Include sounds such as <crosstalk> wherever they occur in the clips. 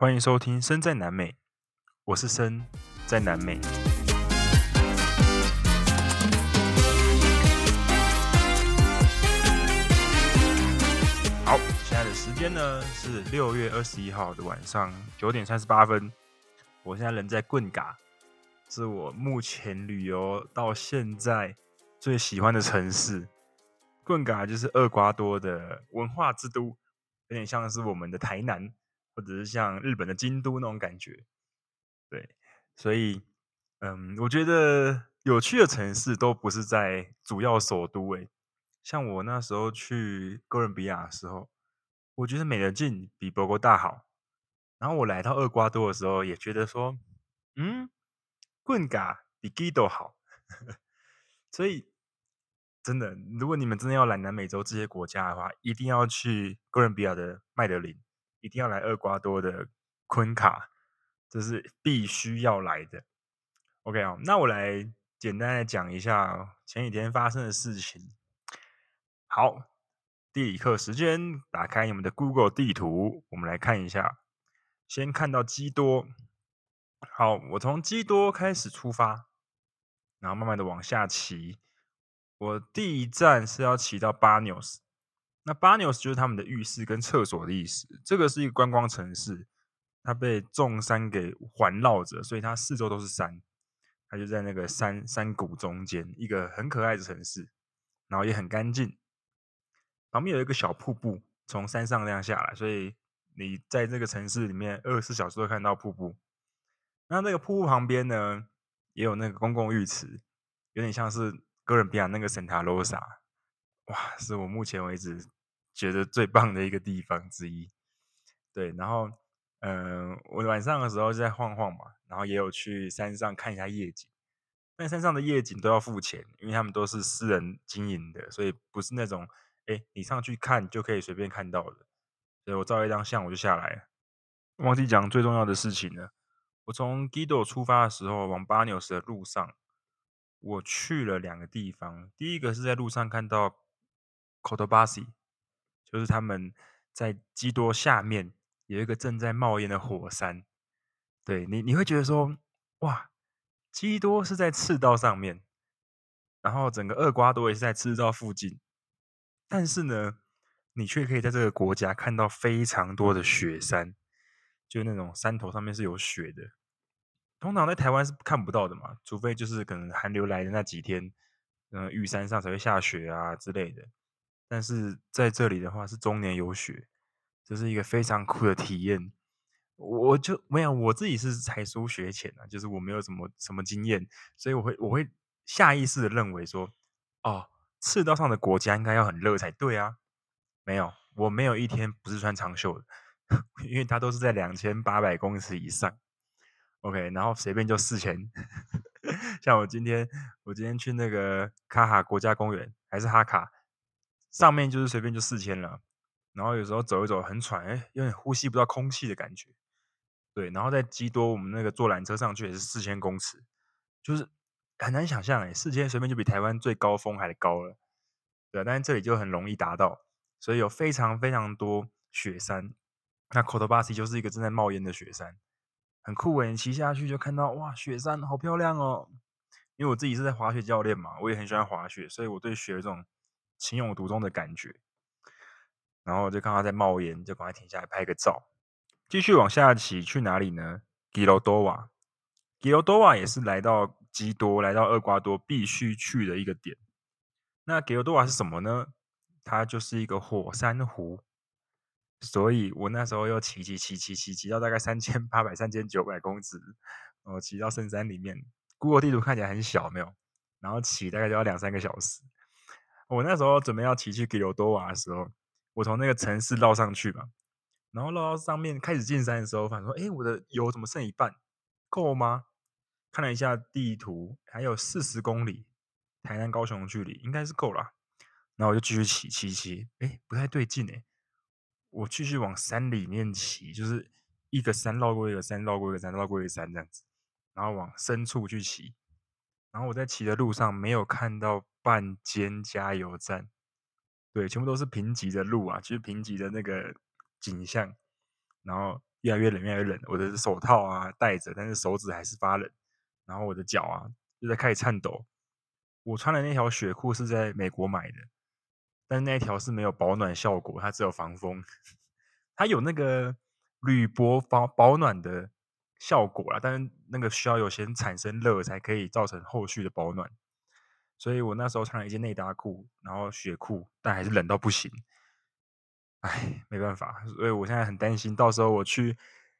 欢迎收听《身在南美》，我是身在南美。好，现在的时间呢是六月二十一号的晚上九点三十八分。我现在人在棍嘎，是我目前旅游到现在最喜欢的城市。棍嘎就是厄瓜多的文化之都，有点像是我们的台南。或者是像日本的京都那种感觉，对，所以，嗯，我觉得有趣的城市都不是在主要首都，诶，像我那时候去哥伦比亚的时候，我觉得美的近比波哥大好，然后我来到厄瓜多的时候，也觉得说，嗯，棍嘎比基多好，<laughs> 所以，真的，如果你们真的要来南美洲这些国家的话，一定要去哥伦比亚的麦德林。一定要来厄瓜多的昆卡，这是必须要来的。OK 啊，那我来简单的讲一下前几天发生的事情。好，地理课时间，打开你们的 Google 地图，我们来看一下。先看到基多，好，我从基多开始出发，然后慢慢的往下骑。我第一站是要骑到巴纽斯。那 Banos 就是他们的浴室跟厕所的意思。这个是一个观光城市，它被众山给环绕着，所以它四周都是山。它就在那个山山谷中间，一个很可爱的城市，然后也很干净。旁边有一个小瀑布从山上那样下来，所以你在这个城市里面二十四小时都看到瀑布。那那个瀑布旁边呢，也有那个公共浴池，有点像是哥伦比亚那个圣塔罗萨。哇，是我目前为止。觉得最棒的一个地方之一，对，然后，嗯、我晚上的时候就在晃晃嘛，然后也有去山上看一下夜景，但山上的夜景都要付钱，因为他们都是私人经营的，所以不是那种，哎，你上去看就可以随便看到的，所以我照一张相我就下来了。忘记讲最重要的事情了，我从基多出发的时候往巴纽斯的路上，我去了两个地方，第一个是在路上看到 Cotopaxi 就是他们在基多下面有一个正在冒烟的火山，对你你会觉得说，哇，基多是在赤道上面，然后整个厄瓜多也是在赤道附近，但是呢，你却可以在这个国家看到非常多的雪山，就那种山头上面是有雪的，通常在台湾是看不到的嘛，除非就是可能寒流来的那几天，嗯，玉山上才会下雪啊之类的。但是在这里的话是终年有雪，这是一个非常酷的体验。我就没有，我自己是才疏学浅啊，就是我没有什么什么经验，所以我会我会下意识的认为说，哦，赤道上的国家应该要很热才对啊。没有，我没有一天不是穿长袖的，<laughs> 因为它都是在两千八百公尺以上。OK，然后随便就四千。<laughs> 像我今天我今天去那个卡哈国家公园，还是哈卡。上面就是随便就四千了，然后有时候走一走很喘，哎，有点呼吸不到空气的感觉。对，然后在基多，我们那个坐缆车上去也是四千公尺，就是很难想象哎，四千随便就比台湾最高峰还高了。对，但是这里就很容易达到，所以有非常非常多雪山。那 Cotopaxi 就是一个正在冒烟的雪山，很酷哎，你骑下去就看到哇，雪山好漂亮哦。因为我自己是在滑雪教练嘛，我也很喜欢滑雪，所以我对雪这种。情有独钟的感觉，然后就看他在冒烟，就赶快停下来拍个照，继续往下骑，去哪里呢？吉罗多瓦，吉罗多瓦也是来到基多，来到厄瓜多必须去的一个点。那吉罗多瓦是什么呢？它就是一个火山湖，所以我那时候又骑骑骑骑骑骑到大概三千八百、三千九百公尺，然后骑到深山里面。Google 地图看起来很小，没有，然后骑大概就要两三个小时。我那时候准备要骑去吉罗多瓦的时候，我从那个城市绕上去嘛，然后绕到上面开始进山的时候，反正说：“哎，我的油怎么剩一半？够吗？”看了一下地图，还有四十公里，台南高雄的距离应该是够了。然后我就继续骑骑骑，哎，不太对劲哎，我继续往山里面骑，就是一个山绕过一个山，绕过一个山，绕过一个山这样子，然后往深处去骑。然后我在骑的路上没有看到半间加油站，对，全部都是贫瘠的路啊，就是贫瘠的那个景象。然后越来越冷，越来越冷。我的手套啊戴着，但是手指还是发冷。然后我的脚啊就在开始颤抖。我穿的那条雪裤是在美国买的，但是那一条是没有保暖效果，它只有防风。<laughs> 它有那个铝箔保保暖的效果啦，但是那个需要有先产生热才可以造成后续的保暖。所以我那时候穿了一件内搭裤，然后雪裤，但还是冷到不行。哎，没办法，所以我现在很担心，到时候我去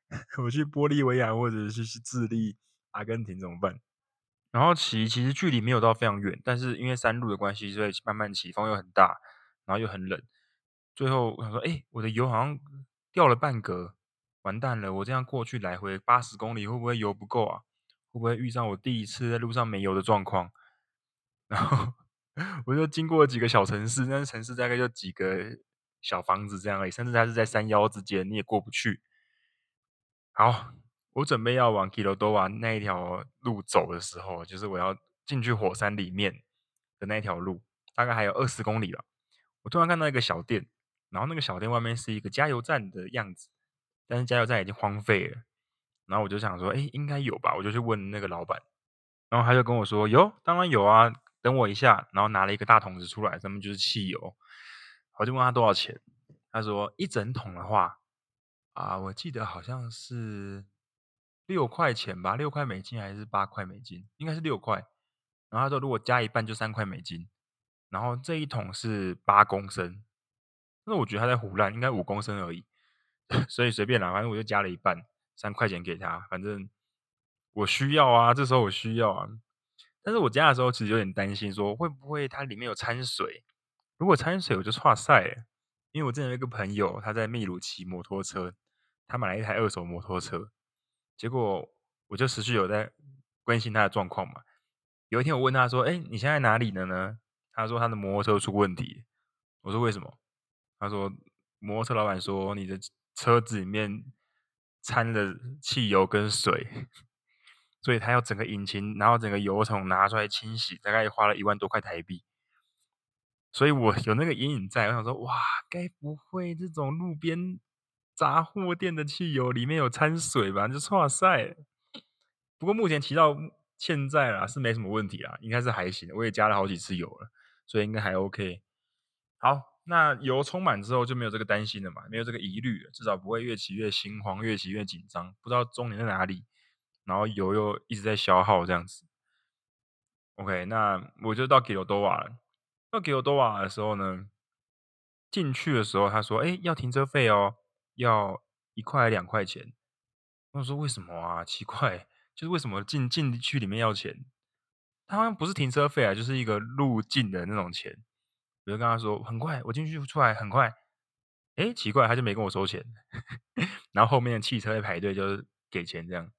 <laughs> 我去玻利维亚或者是去智利、阿根廷怎么办？然后骑其实距离没有到非常远，但是因为山路的关系，所以慢慢骑，风又很大，然后又很冷。最后我想说，哎，我的油好像掉了半格，完蛋了！我这样过去来回八十公里，会不会油不够啊？会不会遇上我第一次在路上没油的状况？然后我就经过几个小城市，那城市大概就几个小房子这样而已，甚至它是在山腰之间，你也过不去。好，我准备要往基罗多瓦那一条路走的时候，就是我要进去火山里面的那条路，大概还有二十公里了。我突然看到一个小店，然后那个小店外面是一个加油站的样子，但是加油站已经荒废了。然后我就想说，哎，应该有吧？我就去问那个老板，然后他就跟我说，有，当然有啊。等我一下，然后拿了一个大桶子出来，上面就是汽油。我就问他多少钱，他说一整桶的话，啊，我记得好像是六块钱吧，六块美金还是八块美金？应该是六块。然后他说如果加一半就三块美金。然后这一桶是八公升，那我觉得他在胡乱，应该五公升而已，<laughs> 所以随便拿，反正我就加了一半，三块钱给他，反正我需要啊，这时候我需要啊。但是我加的时候其实有点担心，说会不会它里面有掺水？如果掺水，我就剉赛。因为我之前有一个朋友，他在秘鲁骑摩托车，他买了一台二手摩托车，结果我就持续有在关心他的状况嘛。有一天我问他说：“哎，你现在哪里了呢？”他说他的摩托车出问题。我说为什么？他说摩托车老板说你的车子里面掺了汽油跟水。所以他要整个引擎，然后整个油桶拿出来清洗，大概花了一万多块台币。所以我有那个阴影在，我想说，哇，该不会这种路边杂货店的汽油里面有掺水吧？就哇塞。不过目前骑到现在啦，是没什么问题啦，应该是还行。我也加了好几次油了，所以应该还 OK。好，那油充满之后就没有这个担心了嘛，没有这个疑虑了，至少不会越骑越心慌，越骑越紧张，不知道终点在哪里。然后油又一直在消耗，这样子。OK，那我就到吉罗多瓦了。到吉罗多瓦的时候呢，进去的时候他说：“哎，要停车费哦，要一块两块钱。”我说：“为什么啊？奇怪，就是为什么进进去里面要钱？他好像不是停车费啊，就是一个入境的那种钱。”我就跟他说：“很快，我进去出来很快。”哎，奇怪，他就没跟我收钱。<laughs> 然后后面的汽车在排队，就是给钱这样。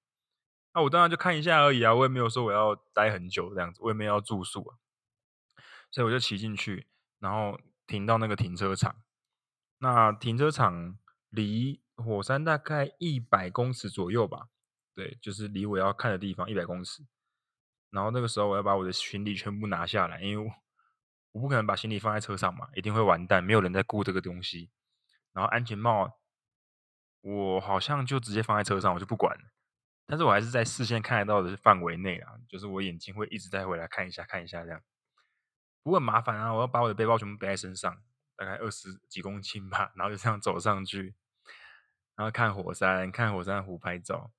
那、我当然就看一下而已啊，我也没有说我要待很久这样子，我也没有要住宿啊，所以我就骑进去，然后停到那个停车场。那停车场离火山大概一百公尺左右吧，对，就是离我要看的地方一百公尺。然后那个时候我要把我的行李全部拿下来，因为我不可能把行李放在车上嘛，一定会完蛋，没有人在顾这个东西。然后安全帽，我好像就直接放在车上，我就不管了。但是我还是在视线看得到的范围内啊，就是我眼睛会一直在回来看一下看一下这样。不过很麻烦啊，我要把我的背包全部背在身上，大概二十几公斤吧，然后就这样走上去，然后看火山，看火山湖拍照。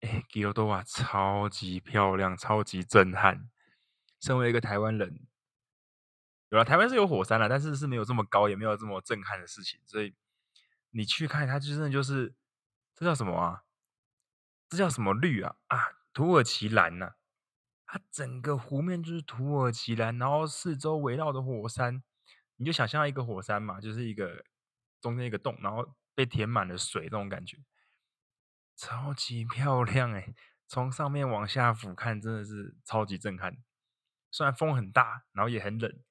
哎，吉罗多瓦超级漂亮，超级震撼。身为一个台湾人，有了台湾是有火山了，但是是没有这么高，也没有这么震撼的事情。所以你去看它，就真的就是这叫什么啊？这叫什么绿啊？啊，土耳其蓝呐、啊！它整个湖面就是土耳其蓝，然后四周围绕着火山，你就想象一个火山嘛，就是一个中间一个洞，然后被填满了水，这种感觉超级漂亮哎！从上面往下俯瞰，真的是超级震撼。虽然风很大，然后也很冷，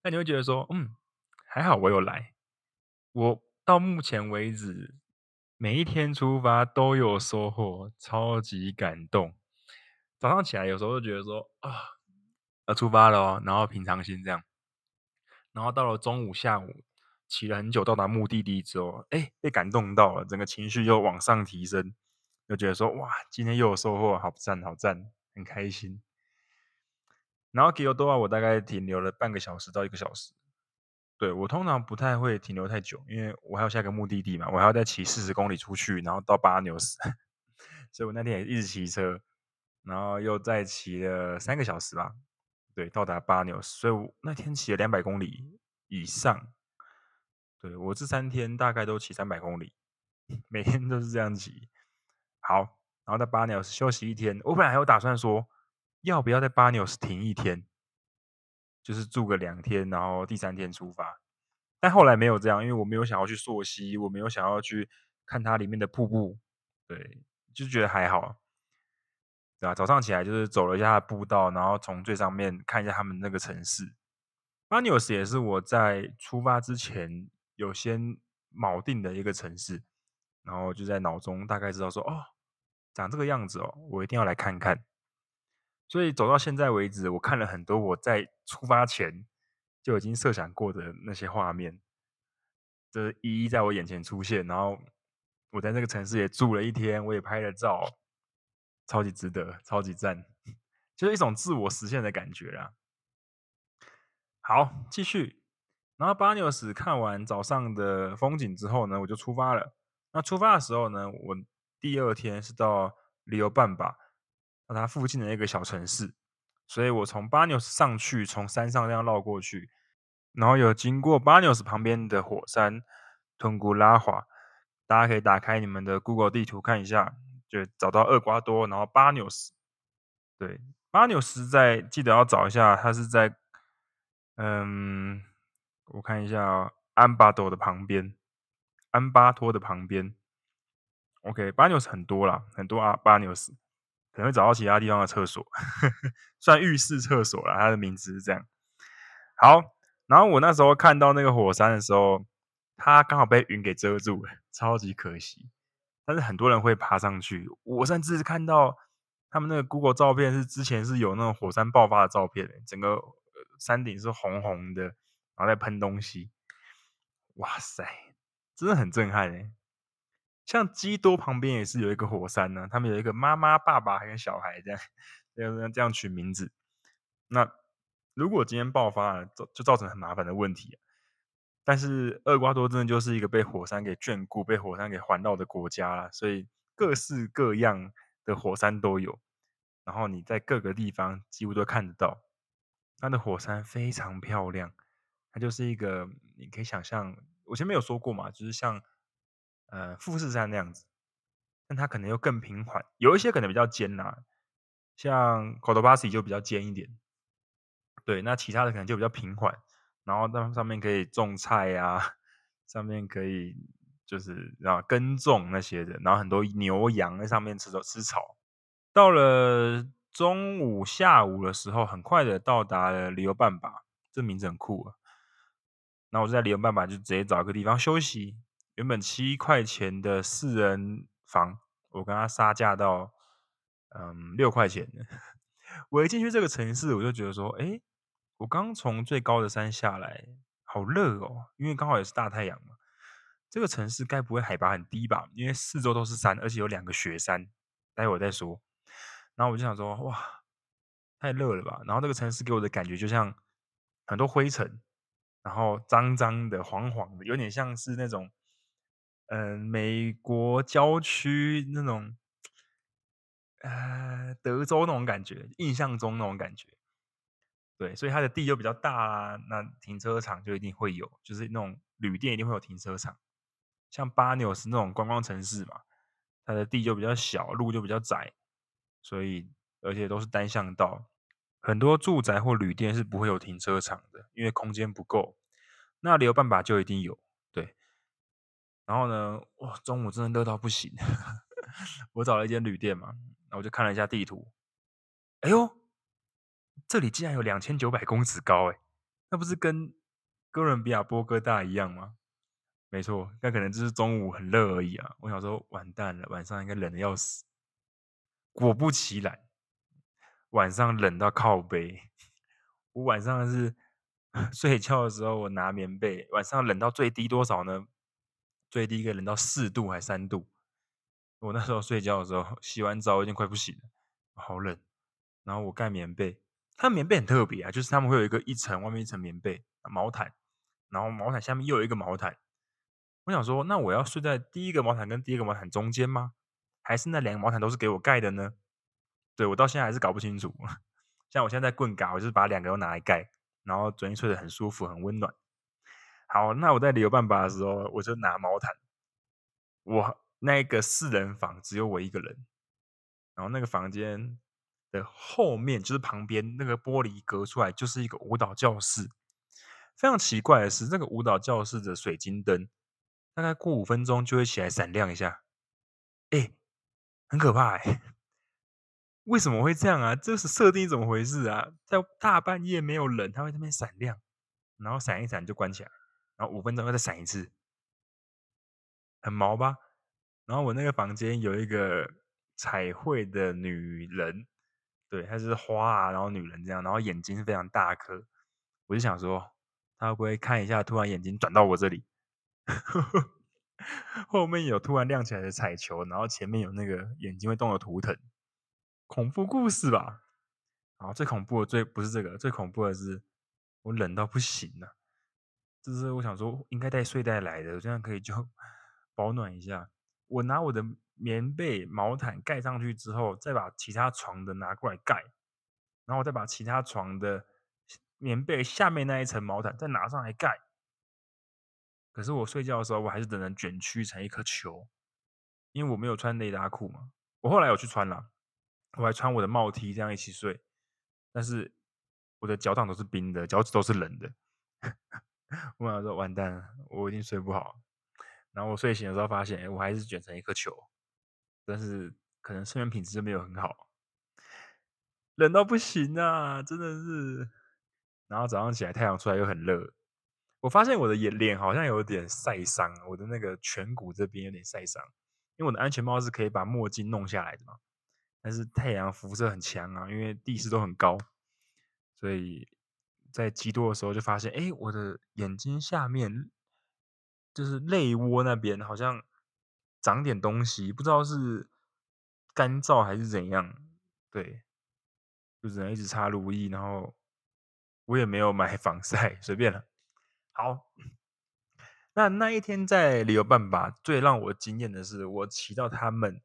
但你会觉得说，嗯，还好我有来。我到目前为止。每一天出发都有收获，超级感动。早上起来有时候就觉得说啊，要出发了哦，然后平常心这样。然后到了中午、下午，骑了很久到达目的地之后，哎，被感动到了，整个情绪又往上提升，就觉得说哇，今天又有收获，好赞好赞，很开心。然后吉欧多瓦我大概停留了半个小时到一个小时。对，我通常不太会停留太久，因为我还有下一个目的地嘛，我还要再骑四十公里出去，然后到巴纽斯，<laughs> 所以我那天也一直骑车，然后又再骑了三个小时吧，对，到达巴纽斯，所以我那天骑了两百公里以上。对，我这三天大概都骑三百公里，<laughs> 每天都是这样骑。好，然后在巴纽斯休息一天，我本来还有打算说，要不要在巴纽斯停一天。就是住个两天，然后第三天出发，但后来没有这样，因为我没有想要去溯溪，我没有想要去看它里面的瀑布，对，就觉得还好，对吧？早上起来就是走了一下步道，然后从最上面看一下他们那个城市。巴纽斯也是我在出发之前有先锚定的一个城市，然后就在脑中大概知道说，哦，长这个样子哦，我一定要来看看。所以走到现在为止，我看了很多我在出发前就已经设想过的那些画面，就是一一在我眼前出现。然后我在那个城市也住了一天，我也拍了照，超级值得，超级赞，<laughs> 就是一种自我实现的感觉啦。好，继续。然后巴纽斯看完早上的风景之后呢，我就出发了。那出发的时候呢，我第二天是到里欧半巴。它附近的一个小城市，所以我从巴纽斯上去，从山上这样绕过去，然后有经过巴纽斯旁边的火山吞古拉华，大家可以打开你们的 Google 地图看一下，就找到厄瓜多，然后巴纽斯。对，巴纽斯在记得要找一下，它是在，嗯，我看一下哦，安巴多的旁边，安巴托的旁边。OK，巴纽斯很多啦，很多啊，巴纽斯。可能会找到其他地方的厕所，<laughs> 算浴室厕所啦。它的名字是这样。好，然后我那时候看到那个火山的时候，它刚好被云给遮住了，<laughs> 超级可惜。但是很多人会爬上去，我甚至看到他们那个 Google 照片是之前是有那种火山爆发的照片，整个山顶是红红的，然后在喷东西。哇塞，真的很震撼诶。像基多旁边也是有一个火山呢，他们有一个妈妈、爸爸还有小孩这样，这样这样取名字。那如果今天爆发了，造就造成很麻烦的问题。但是厄瓜多真的就是一个被火山给眷顾、被火山给环绕的国家啦，所以各式各样的火山都有。然后你在各个地方几乎都看得到，它的火山非常漂亮，它就是一个你可以想象，我前面有说过嘛，就是像。呃，富士山那样子，但它可能又更平缓，有一些可能比较尖呐、啊，像科多巴西就比较尖一点。对，那其他的可能就比较平缓，然后那上面可以种菜呀、上面可以就是然后耕种那些的，然后很多牛羊在上面吃吃草。到了中午、下午的时候，很快的到达了里欧半巴，这名字很酷啊。那我就在里欧半巴就直接找一个地方休息。原本七块钱的四人房，我跟他杀价到嗯六块钱。<laughs> 我一进去这个城市，我就觉得说，哎，我刚从最高的山下来，好热哦，因为刚好也是大太阳嘛。这个城市该不会海拔很低吧？因为四周都是山，而且有两个雪山。待会儿再说。然后我就想说，哇，太热了吧？然后这个城市给我的感觉就像很多灰尘，然后脏脏的、黄黄的，有点像是那种。嗯，美国郊区那种，呃，德州那种感觉，印象中那种感觉，对，所以它的地又比较大啊，那停车场就一定会有，就是那种旅店一定会有停车场。像巴纽斯那种观光城市嘛，它的地就比较小，路就比较窄，所以而且都是单向道，很多住宅或旅店是不会有停车场的，因为空间不够。那里欧半巴就一定有。然后呢，哇，中午真的热到不行。<laughs> 我找了一间旅店嘛，然后我就看了一下地图。哎呦，这里竟然有两千九百公尺高哎，那不是跟哥伦比亚波哥大一样吗？没错，那可能就是中午很热而已啊。我想说，完蛋了，晚上应该冷的要死。果不其然，晚上冷到靠背。我晚上是 <laughs> 睡觉的时候我拿棉被，晚上冷到最低多少呢？最低可以冷到四度还三度。我那时候睡觉的时候，<laughs> 洗完澡已经快不行了，好冷。然后我盖棉被，它棉被很特别啊，就是他们会有一个一层外面一层棉被毛毯，然后毛毯下面又有一个毛毯。我想说，那我要睡在第一个毛毯跟第二个毛毯中间吗？还是那两个毛毯都是给我盖的呢？对，我到现在还是搞不清楚。<laughs> 像我现在在棍嘎，我就是把两个都拿来盖，然后昨天睡得很舒服，很温暖。好，那我在旅游办吧的时候，我就拿毛毯。我那个四人房只有我一个人，然后那个房间的后面就是旁边那个玻璃隔出来就是一个舞蹈教室。非常奇怪的是，这个舞蹈教室的水晶灯大概过五分钟就会起来闪亮一下，哎，很可怕哎！为什么会这样啊？这是设定怎么回事啊？在大半夜没有人，它会那边闪亮，然后闪一闪就关起来。然后五分钟后再闪一次，很毛吧？然后我那个房间有一个彩绘的女人，对，她是花啊，然后女人这样，然后眼睛是非常大颗。我就想说，她会不会看一下，突然眼睛转到我这里？<laughs> 后面有突然亮起来的彩球，然后前面有那个眼睛会动的图腾，恐怖故事吧？然后，最恐怖的最不是这个，最恐怖的是我冷到不行了。就是我想说，应该带睡袋来的，这样可以就 <laughs> 保暖一下。我拿我的棉被、毛毯盖上去之后，再把其他床的拿过来盖，然后我再把其他床的棉被下面那一层毛毯再拿上来盖。可是我睡觉的时候，我还是只能卷曲成一颗球，因为我没有穿内搭裤嘛。我后来有去穿了，我还穿我的帽 T 这样一起睡，但是我的脚掌都是冰的，脚趾都是冷的。我想说完蛋了，我一定睡不好。然后我睡醒的时候发现，哎，我还是卷成一颗球，但是可能睡眠品质就没有很好，冷到不行啊，真的是。然后早上起来太阳出来又很热，我发现我的眼脸好像有点晒伤，我的那个颧骨这边有点晒伤，因为我的安全帽是可以把墨镜弄下来的嘛，但是太阳辐射很强啊，因为地势都很高，所以。在极多的时候就发现，哎，我的眼睛下面就是泪窝那边好像长点东西，不知道是干燥还是怎样。对，就只能一直擦乳液，然后我也没有买 <laughs> 防晒，随便了。好，那那一天在旅游办吧，最让我惊艳的是，我骑到他们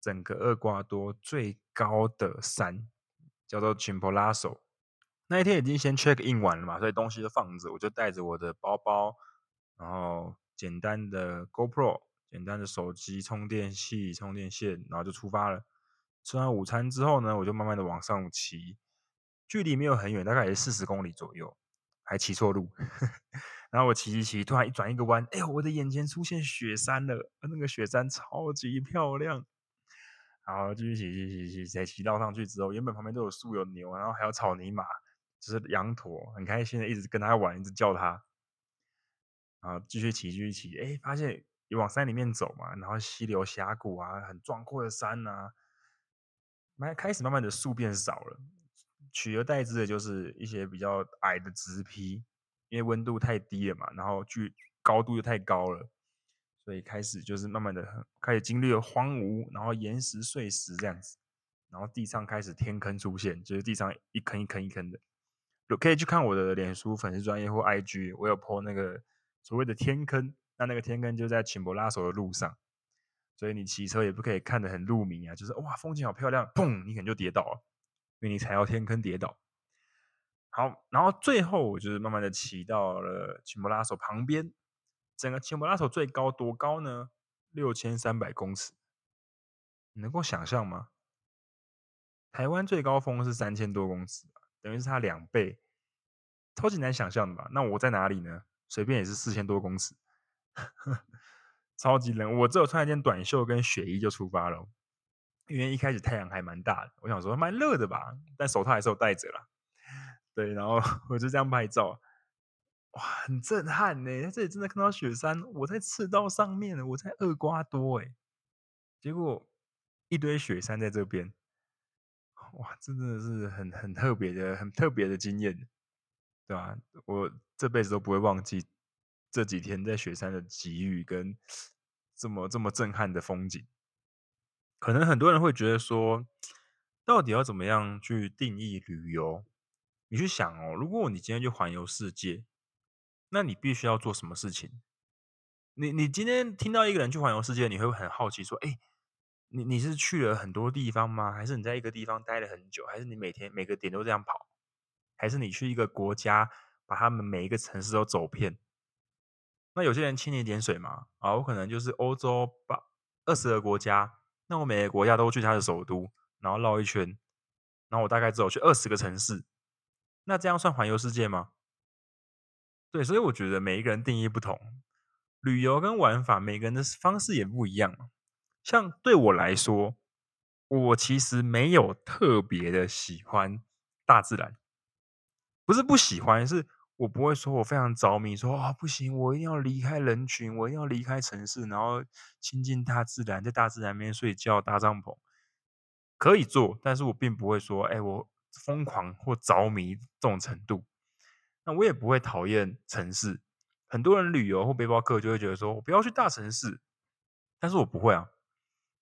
整个厄瓜多最高的山，叫做 Chimborazo。那一天已经先 check in 完了嘛，所以东西都放着，我就带着我的包包，然后简单的 GoPro、简单的手机、充电器、充电线，然后就出发了。吃完午餐之后呢，我就慢慢的往上骑，距离没有很远，大概也是四十公里左右，还骑错路。<laughs> 然后我骑骑骑，突然一转一个弯，哎呦，我的眼前出现雪山了，那个雪山超级漂亮。然后继续骑骑骑骑，才骑到上去之后，原本旁边都有树有牛，然后还有草泥马。就是羊驼很开心的，一直跟他玩，一直叫他，然后继续骑，继续骑，哎，发现你往山里面走嘛，然后溪流峡谷啊，很壮阔的山啊，慢开始慢慢的树变少了，取而代之的就是一些比较矮的植被，因为温度太低了嘛，然后距高度又太高了，所以开始就是慢慢的开始经历了荒芜，然后岩石碎石这样子，然后地上开始天坑出现，就是地上一坑一坑一坑的。可以去看我的脸书粉丝专业或 IG，我有 po 那个所谓的天坑，那那个天坑就在琴博拉索的路上，所以你骑车也不可以看得很入迷啊，就是哇风景好漂亮，砰，你可能就跌倒了，因为你踩到天坑跌倒。好，然后最后我就是慢慢的骑到了琴博拉索旁边，整个琴博拉索最高多高呢？六千三百公尺，你能够想象吗？台湾最高峰是三千多公尺。等于是它两倍，超级难想象的吧？那我在哪里呢？随便也是四千多公尺，<laughs> 超级冷。我只有穿一件短袖跟雪衣就出发了，因为一开始太阳还蛮大的，我想说蛮热的吧，但手套还是有戴着啦。对，然后 <laughs> 我就这样拍照，哇，很震撼呢！在这里真的看到雪山，我在赤道上面，我在厄瓜多哎，结果一堆雪山在这边。哇，真的是很很特别的、很特别的经验。对吧？我这辈子都不会忘记这几天在雪山的际遇跟 <sniffs> 这么这么震撼的风景。可能很多人会觉得说，到底要怎么样去定义旅游？你去想哦，如果你今天去环游世界，那你必须要做什么事情？你你今天听到一个人去环游世界，你会很好奇说，哎，你你是去了很多地方吗？还是你在一个地方待了很久？还是你每天每个点都这样跑？还是你去一个国家，把他们每一个城市都走遍？那有些人蜻蜓点水嘛，啊，我可能就是欧洲把二十个国家。那我每个国家都去他的首都，然后绕一圈，然后我大概只有去二十个城市，那这样算环游世界吗？对，所以我觉得每一个人定义不同，旅游跟玩法，每个人的方式也不一样。像对我来说，我其实没有特别的喜欢大自然，不是不喜欢，是。我不会说，我非常着迷，说啊不行，我一定要离开人群，我一定要离开城市，然后亲近大自然，在大自然里面睡觉、搭帐篷，可以做，但是我并不会说，哎，我疯狂或着迷这种程度。那我也不会讨厌城市。很多人旅游或背包客就会觉得说，我不要去大城市，但是我不会啊，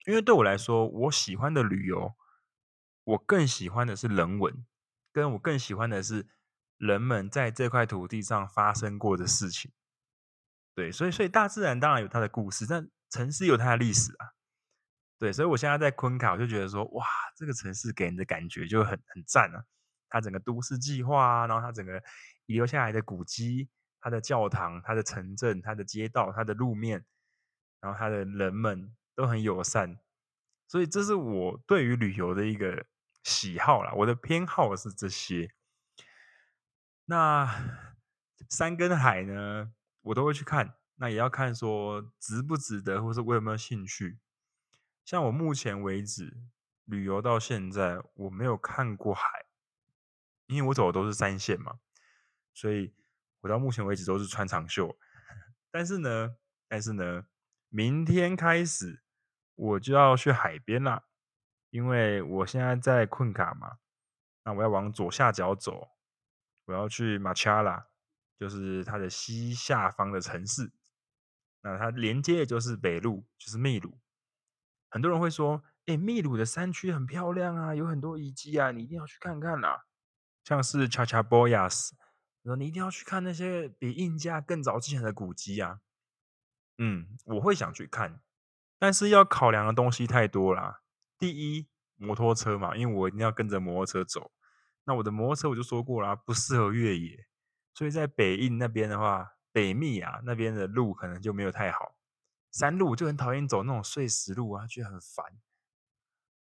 因为对我来说，我喜欢的旅游，我更喜欢的是人文，跟我更喜欢的是。人们在这块土地上发生过的事情，对，所以所以大自然当然有它的故事，但城市有它的历史啊，对，所以我现在在昆卡，我就觉得说，哇，这个城市给人的感觉就很很赞啊，它整个都市计划啊，然后它整个遗留下来的古迹、它的教堂、它的城镇、它的街道、它的路面，然后它的人们都很友善，所以这是我对于旅游的一个喜好啦，我的偏好是这些。那山跟海呢，我都会去看。那也要看说值不值得，或是我有没有兴趣。像我目前为止旅游到现在，我没有看过海，因为我走的都是山线嘛，所以我到目前为止都是穿长袖。<laughs> 但是呢，但是呢，明天开始我就要去海边啦，因为我现在在困卡嘛，那我要往左下角走。我要去马恰拉，就是它的西下方的城市。那它连接的就是北路，就是秘鲁。很多人会说：“哎，秘鲁的山区很漂亮啊，有很多遗迹啊，你一定要去看看啦。”像是查查波亚斯，说你一定要去看那些比印加更早之前的古迹啊。嗯，我会想去看，但是要考量的东西太多啦。第一，摩托车嘛，因为我一定要跟着摩托车走。那我的摩托车我就说过了，不适合越野，所以在北印那边的话，北秘啊那边的路可能就没有太好，山路就很讨厌走那种碎石路啊，觉得很烦，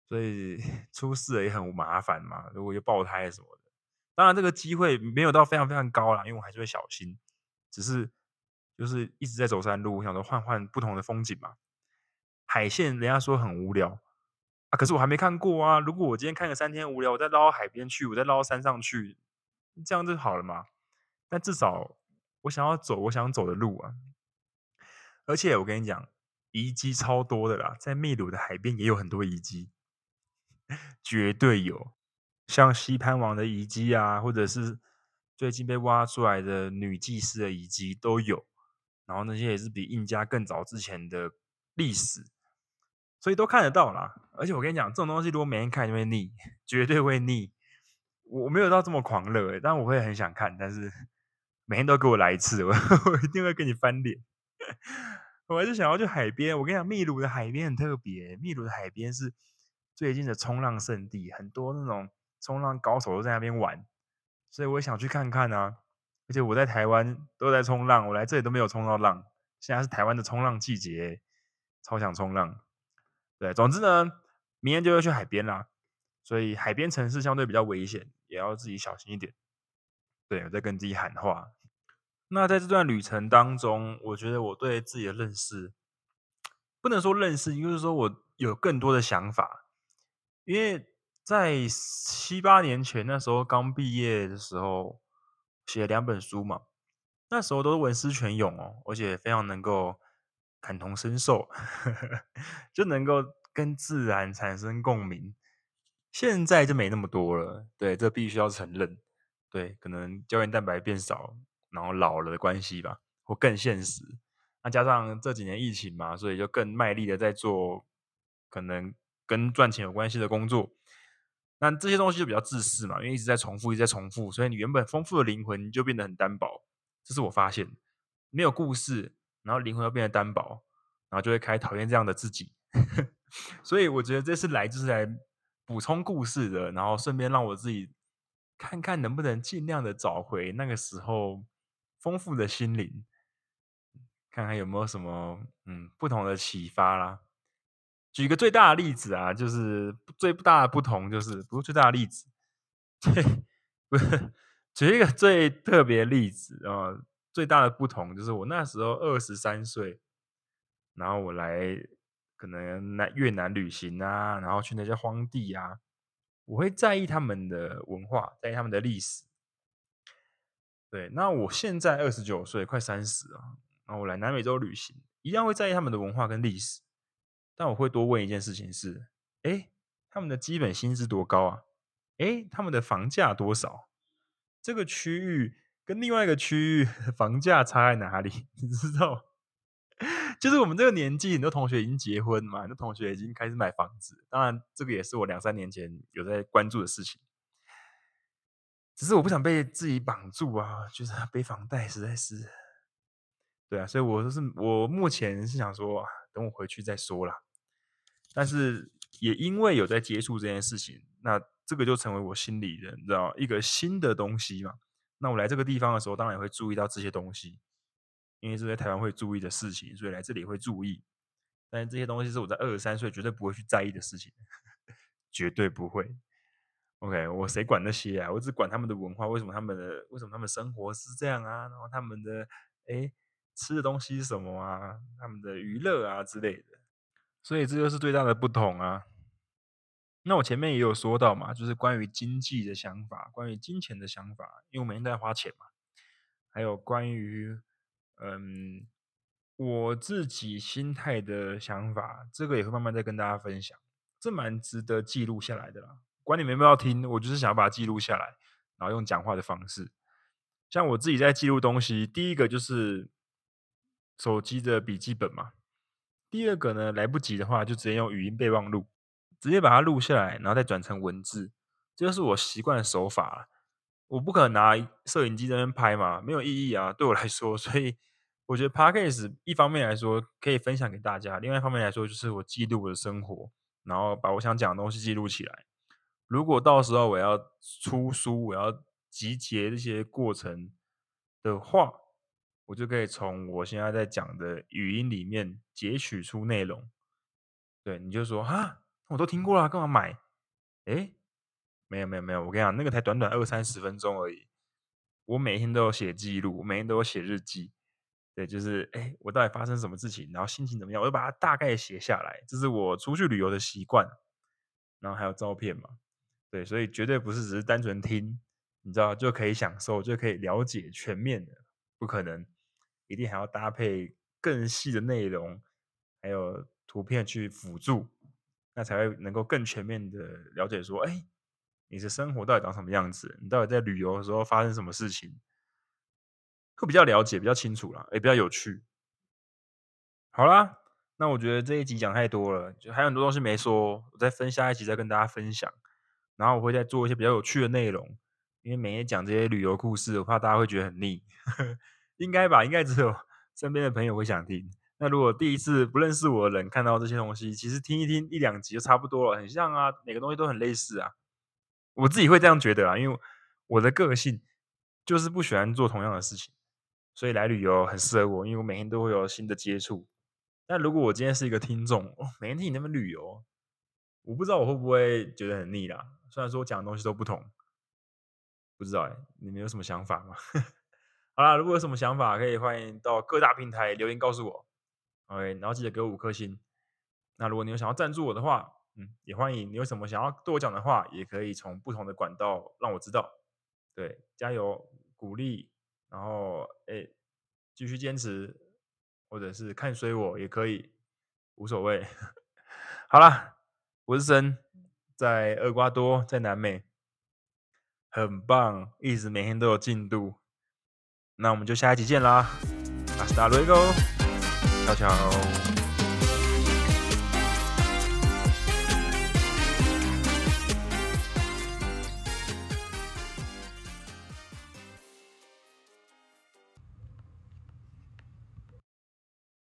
所以 <laughs> 出事了也很麻烦嘛，如果有爆胎什么的。当然这个机会没有到非常非常高啦，因为我还是会小心，只是就是一直在走山路，我想说换换不同的风景嘛。海线人家说很无聊。啊可是我还没看过啊！如果我今天看个三天无聊，我再捞到海边去，我再捞到山上去，这样就好了嘛。但至少我想要走我想走的路啊！而且我跟你讲，遗迹超多的啦，在秘鲁的海边也有很多遗迹，绝对有，像西潘王的遗迹啊，或者是最近被挖出来的女祭司的遗迹都有。然后那些也是比印加更早之前的历史。所以都看得到啦，而且我跟你讲，这种东西如果每天看就会腻，<laughs> 绝对会腻。我没有到这么狂热，但我会很想看，但是每天都给我来一次，<laughs> 我我一定会跟你翻脸。<laughs> 我还是想要去海边。我跟你讲，秘鲁的海边很特别，秘鲁的海边是最近的冲浪圣地，很多那种冲浪高手都在那边玩，所以我想去看看啊。而且我在台湾都在冲浪，我来这里都没有冲到浪。现在是台湾的冲浪季节，超想冲浪。对，总之呢，明天就要去海边啦，所以海边城市相对比较危险，也要自己小心一点。对，我在跟自己喊话。那在这段旅程当中，我觉得我对自己的认识，不能说认识，就是说我有更多的想法。因为在七八年前那时候刚毕业的时候，写了两本书嘛，那时候都是文思泉涌哦，而且非常能够。感同身受，<laughs> 就能够跟自然产生共鸣。现在就没那么多了，对，这必须要承认。对，可能胶原蛋白变少，然后老了的关系吧，或更现实。那加上这几年疫情嘛，所以就更卖力的在做可能跟赚钱有关系的工作。那这些东西就比较自私嘛，因为一直在重复，一直在重复，所以你原本丰富的灵魂就变得很单薄。这是我发现，没有故事，然后灵魂又变得单薄，然后就会开始讨厌这样的自己。<laughs> 所以我觉得这次来就是来补充故事的，然后顺便让我自己看看能不能尽量的找回那个时候丰富的心灵，看看有没有什么嗯不同的启发啦。举个最大的例子啊，就是最大的不同就是不是最大的例子，<laughs> 对，不是举一个最特别的例子啊，最大的不同就是我那时候二十三岁，然后我来可能来越南旅行啊，然后去那些荒地啊，我会在意他们的文化，在意他们的历史。对，那我现在二十九岁，快三十啊，然后我来南美洲旅行，一样会在意他们的文化跟历史。但我会多问一件事情是：哎，他们的基本薪资多高啊？哎，他们的房价多少？这个区域跟另外一个区域 <laughs> 房价差在哪里？<laughs> 你知道？<laughs> 就是我们这个年纪，很多同学已经结婚嘛，很多同学已经开始买房子。当然，这个也是我两三年前有在关注的事情。只是我不想被自己绑住啊，就是背房贷实在是……对啊，所以我就是我目前是想说，等我回去再说啦。但是也因为有在接触这件事情，那这个就成为我心里的，你知道，一个新的东西嘛。那我来这个地方的时候，当然也会注意到这些东西，因为是在台湾会注意的事情，所以来这里会注意。但这些东西是我在二十三岁绝对不会去在意的事情，<laughs> 绝对不会。OK，我谁管那些啊？我只管他们的文化，为什么他们的为什么他们生活是这样啊？然后他们的诶吃的东西是什么啊？他们的娱乐啊之类的。所以这就是最大的不同啊。那我前面也有说到嘛，就是关于经济的想法，关于金钱的想法，因为我每天都在花钱嘛。还有关于嗯我自己心态的想法，这个也会慢慢再跟大家分享。这蛮值得记录下来的啦。管你们有没有要听，我就是想要把它记录下来，然后用讲话的方式。像我自己在记录东西，第一个就是手机的笔记本嘛。第二个呢，来不及的话，就直接用语音备忘录，直接把它录下来，然后再转成文字，这就是我习惯的手法。我不可能拿摄影机在那边拍嘛，没有意义啊，对我来说。<laughs> 所以我觉得 Podcast 一方面来说可以分享给大家，另外一方面来说就是我记录我的生活，然后把我想讲的东西记录起来。如果到时候我要出书，我要集结这些过程的话，我就可以从我现在在讲的语音里面截取出内容。对，你就说啊，我都听过了，干嘛买？诶，没有没有没有，我跟你讲，那个才短短二三十分钟而已。我每天都有写记录，我每天都有写日记。对，就是诶，我到底发生什么事情，然后心情怎么样，我就把它大概写下来。这是我出去旅游的习惯。然后还有照片嘛，对，所以绝对不是只是单纯听，你知道就可以享受，就可以了解全面的，不可能。一定还要搭配更细的内容，还有图片去辅助，那才会能够更全面的了解说，哎，你的生活到底长什么样子？你到底在旅游的时候发生什么事情？会比较了解，比较清楚啦，也比较有趣。好啦，那我觉得这一集讲太多了，就还有很多东西没说，我再分下一集再跟大家分享。然后我会再做一些比较有趣的内容，因为每天讲这些旅游故事，我怕大家会觉得很腻。<laughs> 应该吧，应该只有身边的朋友会想听。那如果第一次不认识我的人看到这些东西，其实听一听一两集就差不多了，很像啊，每个东西都很类似啊。我自己会这样觉得啊，因为我的个性就是不喜欢做同样的事情，所以来旅游很适合我，因为我每天都会有新的接触。但如果我今天是一个听众，哦，每天听你那边旅游，我不知道我会不会觉得很腻啦。虽然说我讲的东西都不同，不知道哎，你们有什么想法吗？<laughs> 好啦，如果有什么想法，可以欢迎到各大平台留言告诉我。OK，然后记得给我五颗星。那如果你有想要赞助我的话，嗯，也欢迎。你有什么想要对我讲的话，也可以从不同的管道让我知道。对，加油，鼓励，然后诶，继续坚持，或者是看衰我也可以，无所谓。<laughs> 好啦，我是森，在厄瓜多，在南美。很棒，一直每天都有进度。那我们就下一集见啦，Hasta luego，悄悄。